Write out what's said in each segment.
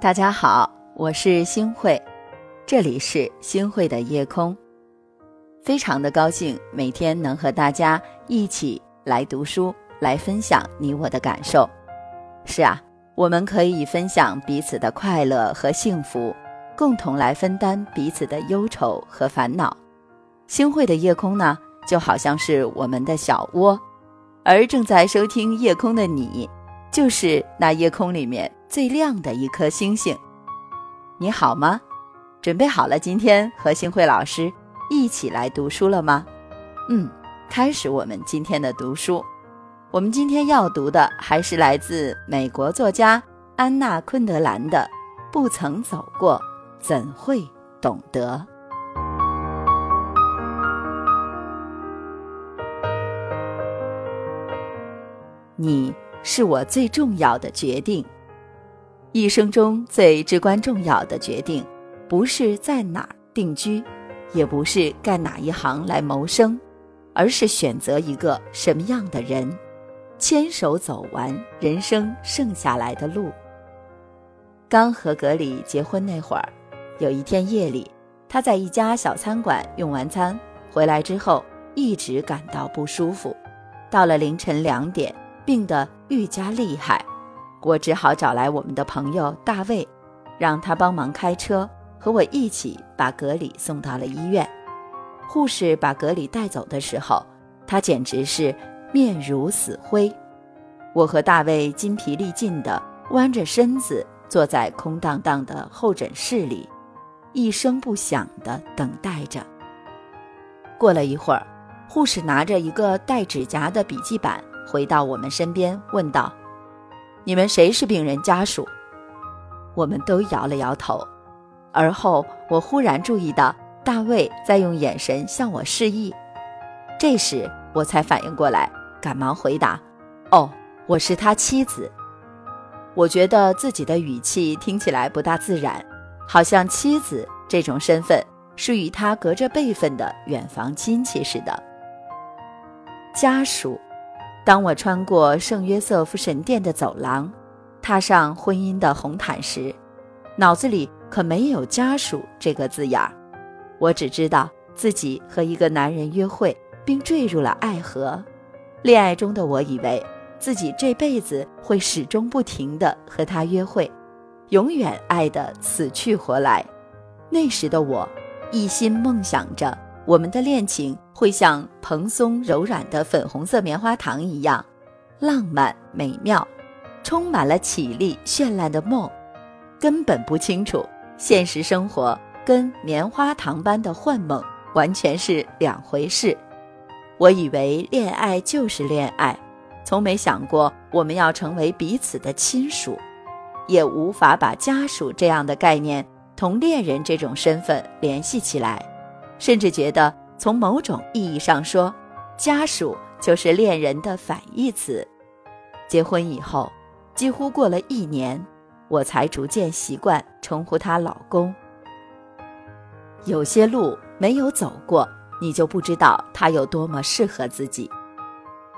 大家好，我是星慧，这里是星慧的夜空，非常的高兴每天能和大家一起来读书，来分享你我的感受。是啊，我们可以分享彼此的快乐和幸福，共同来分担彼此的忧愁和烦恼。星慧的夜空呢，就好像是我们的小窝，而正在收听夜空的你，就是那夜空里面。最亮的一颗星星，你好吗？准备好了，今天和星慧老师一起来读书了吗？嗯，开始我们今天的读书。我们今天要读的还是来自美国作家安娜昆德兰的《不曾走过，怎会懂得》。你是我最重要的决定。一生中最至关重要的决定，不是在哪儿定居，也不是干哪一行来谋生，而是选择一个什么样的人，牵手走完人生剩下来的路。刚和格里结婚那会儿，有一天夜里，他在一家小餐馆用完餐回来之后，一直感到不舒服，到了凌晨两点，病得愈加厉害。我只好找来我们的朋友大卫，让他帮忙开车，和我一起把格里送到了医院。护士把格里带走的时候，他简直是面如死灰。我和大卫筋疲力尽地弯着身子坐在空荡荡的候诊室里，一声不响地等待着。过了一会儿，护士拿着一个带指甲的笔记本回到我们身边，问道。你们谁是病人家属？我们都摇了摇头。而后，我忽然注意到大卫在用眼神向我示意。这时，我才反应过来，赶忙回答：“哦，我是他妻子。”我觉得自己的语气听起来不大自然，好像妻子这种身份是与他隔着辈分的远房亲戚似的。家属。当我穿过圣约瑟夫神殿的走廊，踏上婚姻的红毯时，脑子里可没有“家属”这个字眼儿。我只知道自己和一个男人约会，并坠入了爱河。恋爱中的我以为自己这辈子会始终不停地和他约会，永远爱得死去活来。那时的我，一心梦想着。我们的恋情会像蓬松柔软的粉红色棉花糖一样浪漫美妙，充满了绮丽绚烂的梦，根本不清楚现实生活跟棉花糖般的幻梦完全是两回事。我以为恋爱就是恋爱，从没想过我们要成为彼此的亲属，也无法把家属这样的概念同恋人这种身份联系起来。甚至觉得，从某种意义上说，家属就是恋人的反义词。结婚以后，几乎过了一年，我才逐渐习惯称呼他老公。有些路没有走过，你就不知道他有多么适合自己。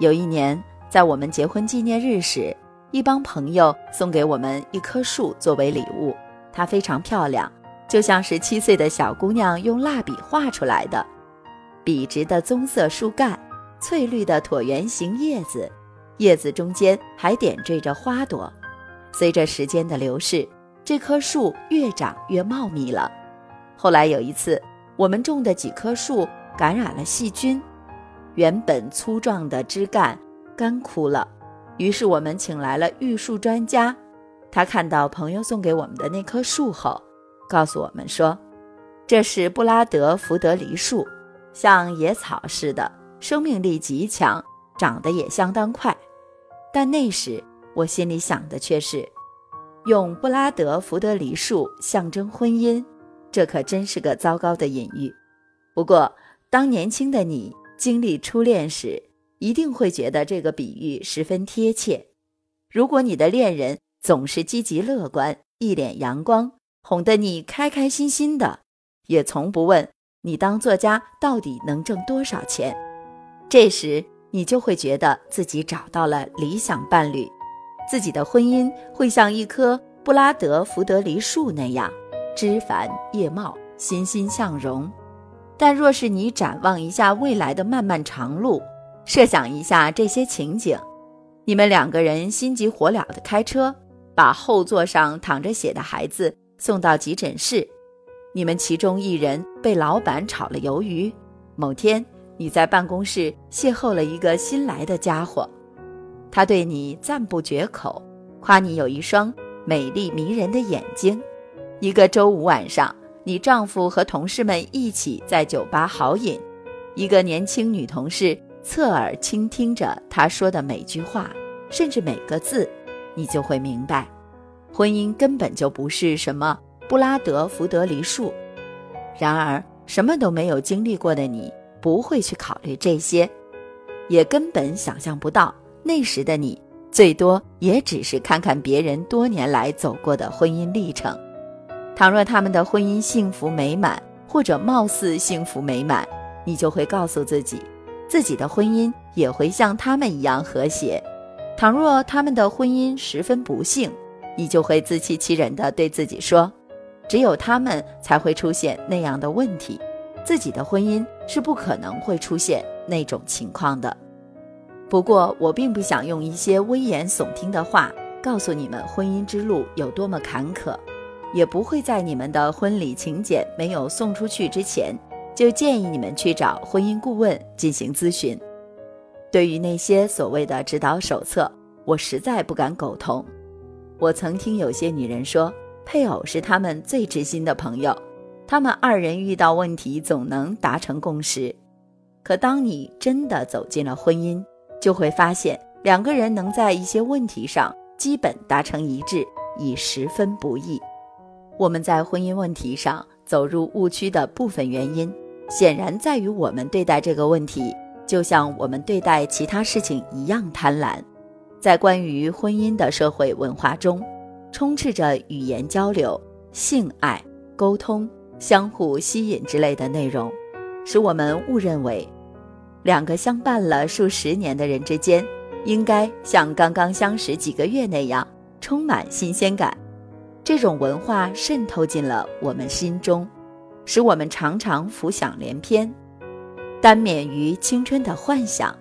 有一年，在我们结婚纪念日时，一帮朋友送给我们一棵树作为礼物，它非常漂亮。就像是七岁的小姑娘用蜡笔画出来的，笔直的棕色树干，翠绿的椭圆形叶子，叶子中间还点缀着花朵。随着时间的流逝，这棵树越长越茂密了。后来有一次，我们种的几棵树感染了细菌，原本粗壮的枝干干枯了。于是我们请来了育树专家，他看到朋友送给我们的那棵树后。告诉我们说，这是布拉德福德梨树，像野草似的，生命力极强，长得也相当快。但那时我心里想的却是，用布拉德福德梨树象征婚姻，这可真是个糟糕的隐喻。不过，当年轻的你经历初恋时，一定会觉得这个比喻十分贴切。如果你的恋人总是积极乐观，一脸阳光。哄得你开开心心的，也从不问你当作家到底能挣多少钱。这时你就会觉得自己找到了理想伴侣，自己的婚姻会像一棵布拉德福德梨树那样，枝繁叶茂，欣欣向荣。但若是你展望一下未来的漫漫长路，设想一下这些情景：你们两个人心急火燎地开车，把后座上淌着血的孩子送到急诊室；你们其中一人被老板炒了鱿鱼。某天，你在办公室邂逅了一个新来的家伙，他对你赞不绝口，夸你有一双美丽迷人的眼睛。一个周五晚上，你丈夫和同事们一起在酒吧豪饮，一个年轻女同事侧耳倾听着他说的每句话，甚至每个字，你就会明白，婚姻根本就不是什么布拉德福德梨树。然而。什么都没有经历过的你，不会去考虑这些，也根本想象不到那时的你，最多也只是看看别人多年来走过的婚姻历程。倘若他们的婚姻幸福美满，或者貌似幸福美满，你就会告诉自己，自己的婚姻也会像他们一样和谐。倘若他们的婚姻十分不幸，你就会自欺欺人的对自己说。只有他们才会出现那样的问题，自己的婚姻是不可能会出现那种情况的。不过，我并不想用一些危言耸听的话告诉你们婚姻之路有多么坎坷，也不会在你们的婚礼请柬没有送出去之前就建议你们去找婚姻顾问进行咨询。对于那些所谓的指导手册，我实在不敢苟同。我曾听有些女人说。配偶是他们最知心的朋友，他们二人遇到问题总能达成共识。可当你真的走进了婚姻，就会发现两个人能在一些问题上基本达成一致已十分不易。我们在婚姻问题上走入误区的部分原因，显然在于我们对待这个问题，就像我们对待其他事情一样贪婪。在关于婚姻的社会文化中。充斥着语言交流、性爱、沟通、相互吸引之类的内容，使我们误认为，两个相伴了数十年的人之间，应该像刚刚相识几个月那样充满新鲜感。这种文化渗透进了我们心中，使我们常常浮想联翩，耽眠于青春的幻想。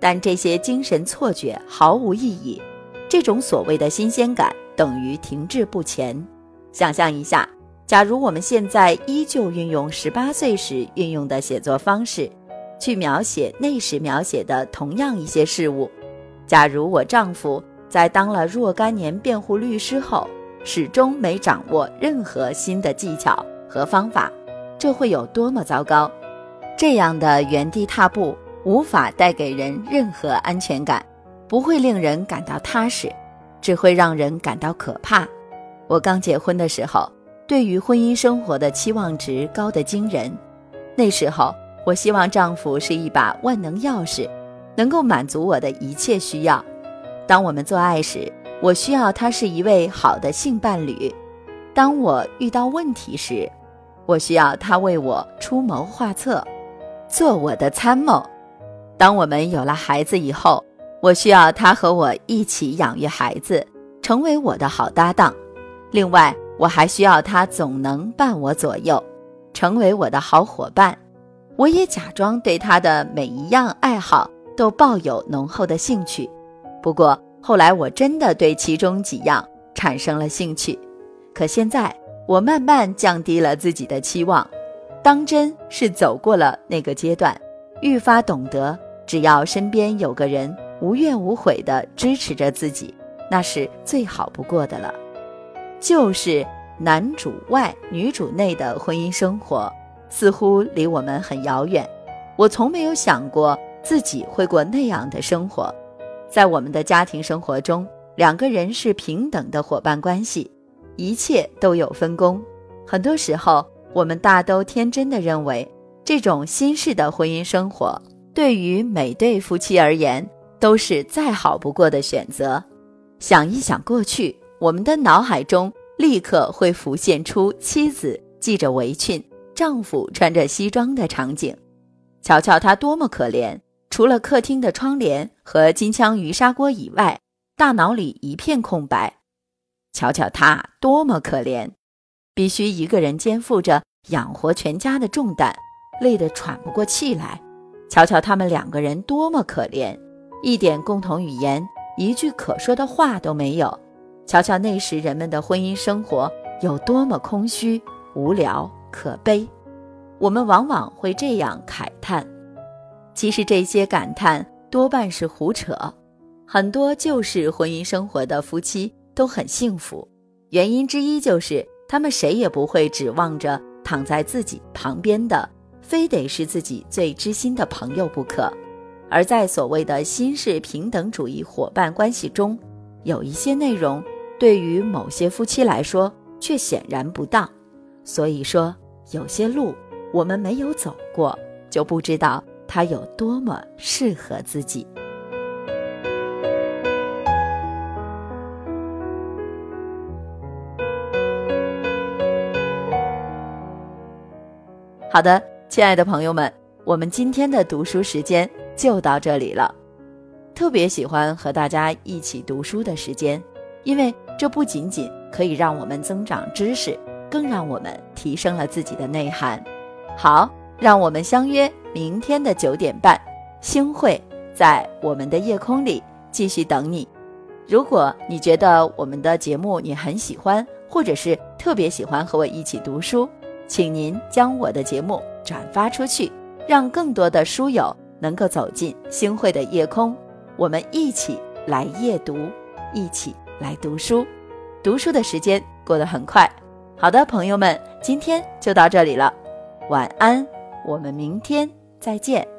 但这些精神错觉毫无意义。这种所谓的新鲜感。等于停滞不前。想象一下，假如我们现在依旧运用十八岁时运用的写作方式，去描写那时描写的同样一些事物；假如我丈夫在当了若干年辩护律师后，始终没掌握任何新的技巧和方法，这会有多么糟糕！这样的原地踏步无法带给人任何安全感，不会令人感到踏实。只会让人感到可怕。我刚结婚的时候，对于婚姻生活的期望值高得惊人。那时候，我希望丈夫是一把万能钥匙，能够满足我的一切需要。当我们做爱时，我需要他是一位好的性伴侣；当我遇到问题时，我需要他为我出谋划策，做我的参谋。当我们有了孩子以后，我需要他和我一起养育孩子，成为我的好搭档。另外，我还需要他总能伴我左右，成为我的好伙伴。我也假装对他的每一样爱好都抱有浓厚的兴趣。不过后来，我真的对其中几样产生了兴趣。可现在，我慢慢降低了自己的期望，当真是走过了那个阶段，愈发懂得，只要身边有个人。无怨无悔地支持着自己，那是最好不过的了。就是男主外女主内的婚姻生活，似乎离我们很遥远。我从没有想过自己会过那样的生活。在我们的家庭生活中，两个人是平等的伙伴关系，一切都有分工。很多时候，我们大都天真的认为，这种新式的婚姻生活对于每对夫妻而言。都是再好不过的选择。想一想过去，我们的脑海中立刻会浮现出妻子系着围裙，丈夫穿着西装的场景。瞧瞧他多么可怜！除了客厅的窗帘和金枪鱼砂锅以外，大脑里一片空白。瞧瞧他多么可怜，必须一个人肩负着养活全家的重担，累得喘不过气来。瞧瞧他们两个人多么可怜，一点共同语言，一句可说的话都没有。瞧瞧那时人们的婚姻生活有多么空虚、无聊、可悲。我们往往会这样慨叹，其实这些感叹多半是胡扯。很多旧式婚姻生活的夫妻都很幸福，原因之一就是他们谁也不会指望着躺在自己旁边的，非得是自己最知心的朋友不可。而在所谓的新式平等主义伙伴关系中，有一些内容对于某些夫妻来说却显然不当。所以说，有些路我们没有走过，就不知道它有多么适合自己。好的，亲爱的朋友们，我们今天的读书时间就到这里了。特别喜欢和大家一起读书的时间，因为这不仅仅可以让我们增长知识，更让我们提升了自己的内涵。好，让我们相约明天的九点半，星会在我们的夜空里继续等你。如果你觉得我们的节目你很喜欢，或者是特别喜欢和我一起读书。请您将我的节目转发出去，让更多的书友能够走进星汇的夜空，我们一起来夜读，一起来读书。读书的时间过得很快。好的，朋友们，今天就到这里了，晚安，我们明天再见。